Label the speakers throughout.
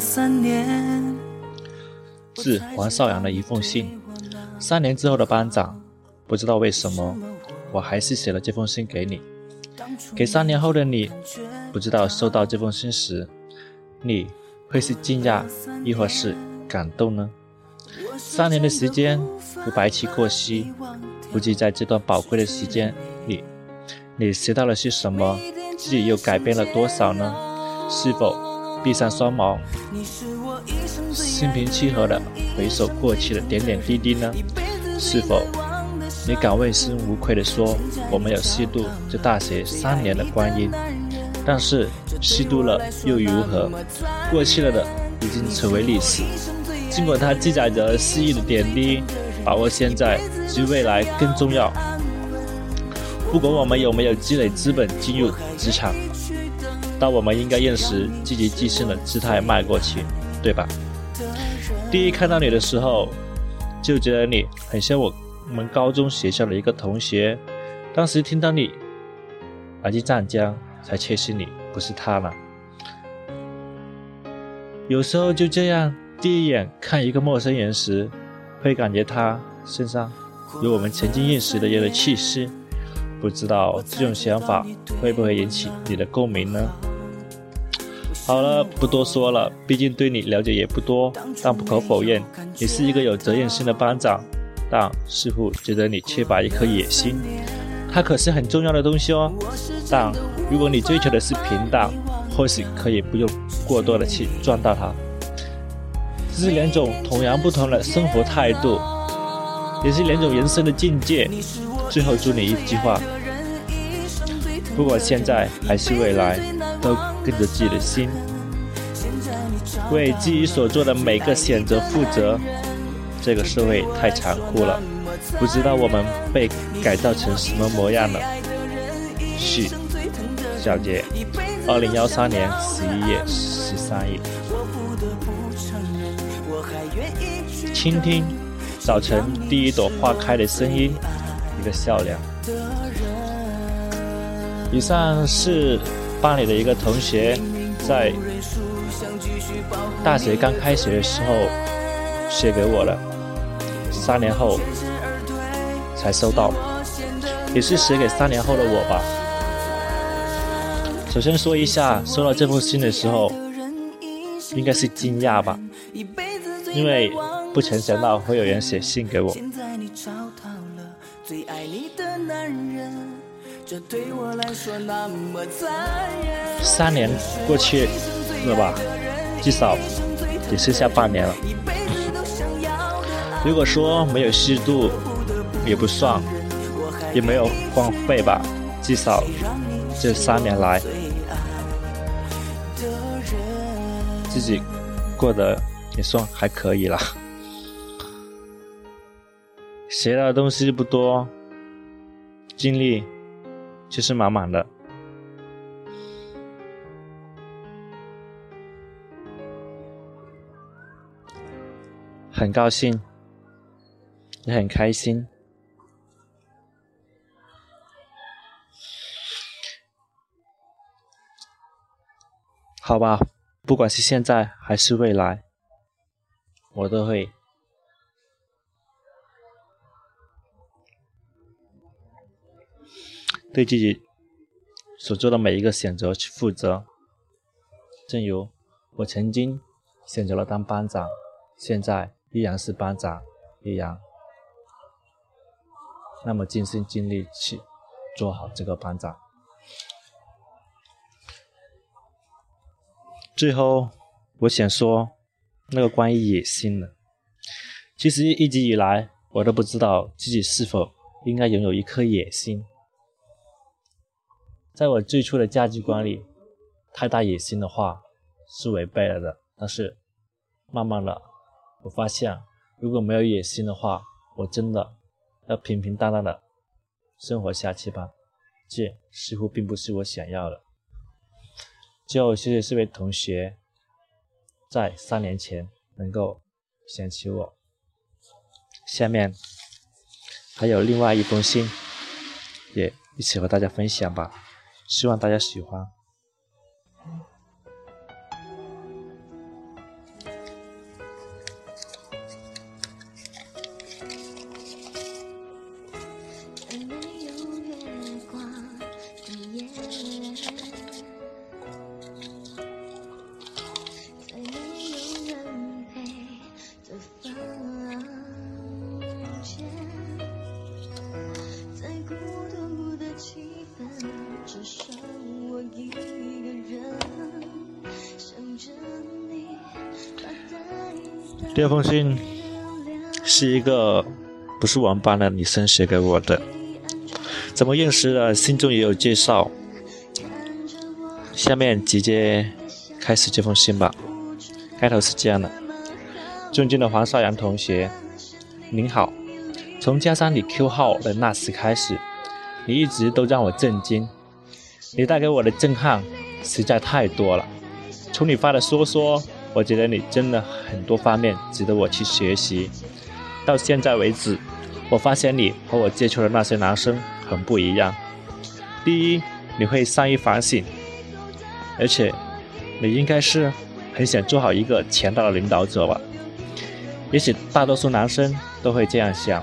Speaker 1: 三年。
Speaker 2: 致黄少阳的一封信。三年之后的班长，不知道为什么，我还是写了这封信给你。给三年后的你，不知道收到这封信时，你会是惊讶，亦或是感动呢？三年的时间如白驹过隙，不知在这段宝贵的时间里，你学到了些什么，自己又改变了多少呢？是否闭上双眸，心平气和地回首过去的点点滴滴呢？是否你敢问心无愧地说，我没有虚度这大学三年的光阴？但是虚度了又如何？过去了的已经成为历史。尽管它记载着失意的点滴，把握现在及未来更重要。不管我们有没有积累资本进入职场，但我们应该认识积极积极的姿态迈过去，对吧？第一看到你的时候，就觉得你很像我们高中学校的一个同学。当时听到你来自湛江，才确信你不是他了。有时候就这样。第一眼看一个陌生人时，会感觉他身上有我们曾经认识的人的气息。不知道这种想法会不会引起你的共鸣呢？好了，不多说了，毕竟对你了解也不多。但不可否认，你是一个有责任心的班长，但似乎觉得你缺乏一颗野心。它可是很重要的东西哦。但如果你追求的是平淡，或许可以不用过多的去赚到它。这是两种同样不同的生活态度，也是两种人生的境界。最后祝你一句话：不管现在还是未来，都跟着自己的心，为自己所做的每个选择负责。这个社会太残酷了，不知道我们被改造成什么模样了。许小杰，二零幺三年十一月十三日。倾听早晨第一朵花开的声音，一个笑脸。以上是班里的一个同学在大学刚开学的时候写给我了，三年后才收到，也是写给三年后的我吧。首先说一下，收到这封信的时候，应该是惊讶吧，因为。不曾想到会有人写信给我。三年过去了吧，至少也剩下半年了。如果说没有虚度，也不算，也没有荒废吧，至少这三年来，自己过得也算还可以了。学到的东西不多，经历就是满满的。很高兴，也很开心。好吧，不管是现在还是未来，我都会。对自己所做的每一个选择去负责，正如我曾经选择了当班长，现在依然是班长，依然那么尽心尽力去做好这个班长。最后，我想说，那个关于野心的，其实一直以来我都不知道自己是否应该拥有一颗野心。在我最初的价值观里，太大野心的话是违背了的。但是，慢慢的，我发现，如果没有野心的话，我真的要平平淡淡的生活下去吧。这似乎并不是我想要的。最后，谢谢这位同学，在三年前能够想起我。下面还有另外一封信，也一起和大家分享吧。希望大家喜欢。第二封信是一个不是我们班的女生写给我的，怎么认识的？信中也有介绍。下面直接开始这封信吧。开头是这样的：尊敬的黄少阳同学，您好。从加上你 Q 号的那时开始，你一直都让我震惊。你带给我的震撼实在太多了。从你发的说说。我觉得你真的很多方面值得我去学习。到现在为止，我发现你和我接触的那些男生很不一样。第一，你会善于反省，而且你应该是很想做好一个强大的领导者吧？也许大多数男生都会这样想。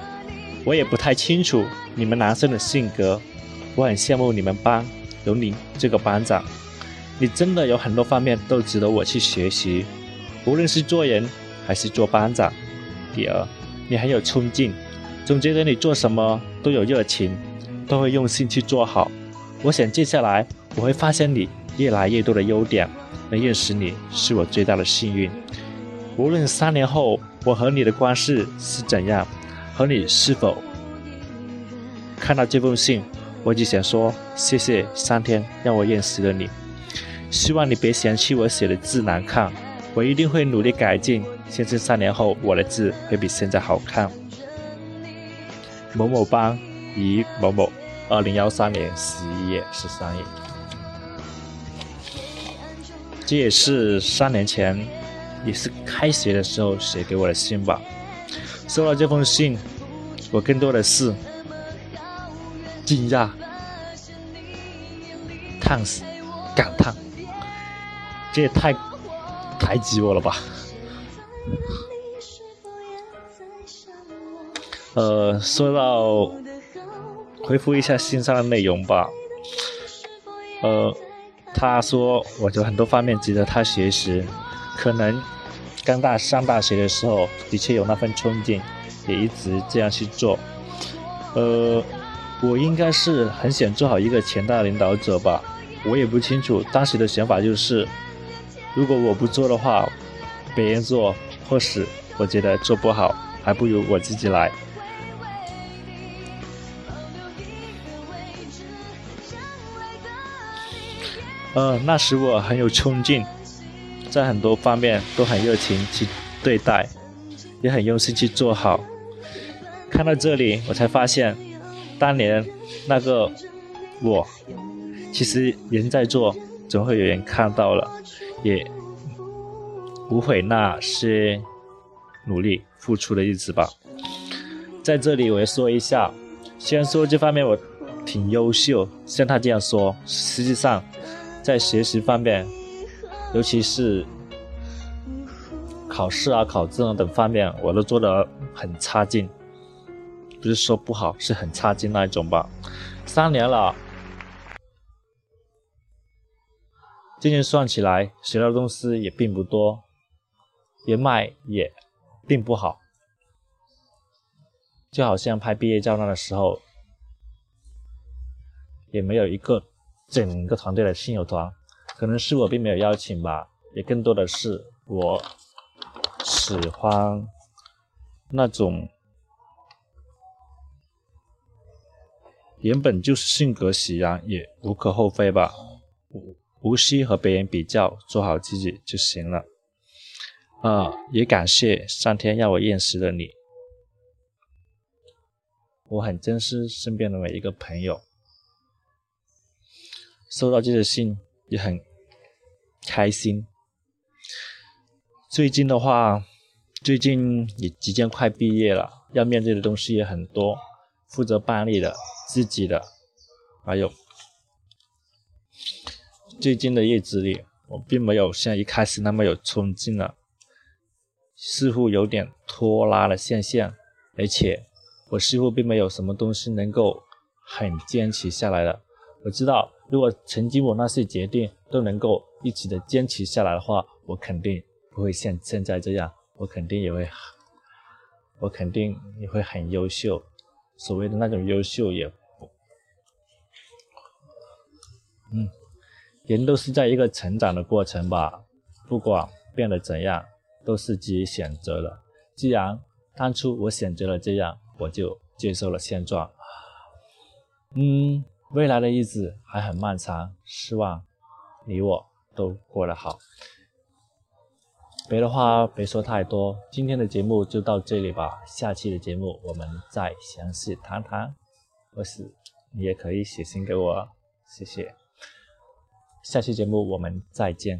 Speaker 2: 我也不太清楚你们男生的性格。我很羡慕你们班有你这个班长。你真的有很多方面都值得我去学习，无论是做人还是做班长。第二，你很有冲劲，总觉得你做什么都有热情，都会用心去做好。我想接下来我会发现你越来越多的优点，能认识你是我最大的幸运。无论三年后我和你的关系是怎样，和你是否看到这封信，我就想说谢谢上天让我认识了你。希望你别嫌弃我写的字难看，我一定会努力改进。相信三年后我的字会比现在好看。某某班于某某，二零幺三年十一月十三日。这也是三年前，也是开学的时候写给我的信吧。收到这封信，我更多的是惊讶、叹息、感叹。这也太抬举我了吧！呃，说到回复一下信上的内容吧。呃，他说我有很多方面值得他学习，可能刚大上大学的时候的确有那份冲劲，也一直这样去做。呃，我应该是很想做好一个强大的领导者吧。我也不清楚，当时的想法就是。如果我不做的话，别人做，或许我觉得做不好，还不如我自己来。呃，那时我很有冲劲，在很多方面都很热情去对待，也很用心去做好。看到这里，我才发现，当年那个我，其实人在做，总会有人看到了。也无悔那些努力付出的日子吧。在这里，我要说一下，虽然说这方面我挺优秀，像他这样说，实际上在学习方面，尤其是考试啊、考证等方面，我都做得很差劲。不是说不好，是很差劲那一种吧。三年了。渐渐算起来，学到的东西也并不多，人脉也并不好，就好像拍毕业照那的时候，也没有一个整个团队的亲友团，可能是我并没有邀请吧，也更多的是我喜欢那种原本就是性格使然，也无可厚非吧。无需和别人比较，做好自己就行了。啊，也感谢上天让我认识了你。我很珍惜身边的每一个朋友。收到这个信也很开心。最近的话，最近也即将快毕业了，要面对的东西也很多，负责办理的、自己的，还有。最近的日子里，我并没有像一开始那么有冲劲了，似乎有点拖拉的现象，而且我似乎并没有什么东西能够很坚持下来了。我知道，如果曾经我那些决定都能够一直的坚持下来的话，我肯定不会像现在这样，我肯定也会，我肯定也会很优秀。所谓的那种优秀，也不，嗯。人都是在一个成长的过程吧，不管变得怎样，都是自己选择了。既然当初我选择了这样，我就接受了现状。嗯，未来的日子还很漫长，希望你我都过得好。别的话别说太多，今天的节目就到这里吧。下期的节目我们再详细谈谈，或是你也可以写信给我，谢谢。下期节目我们再见。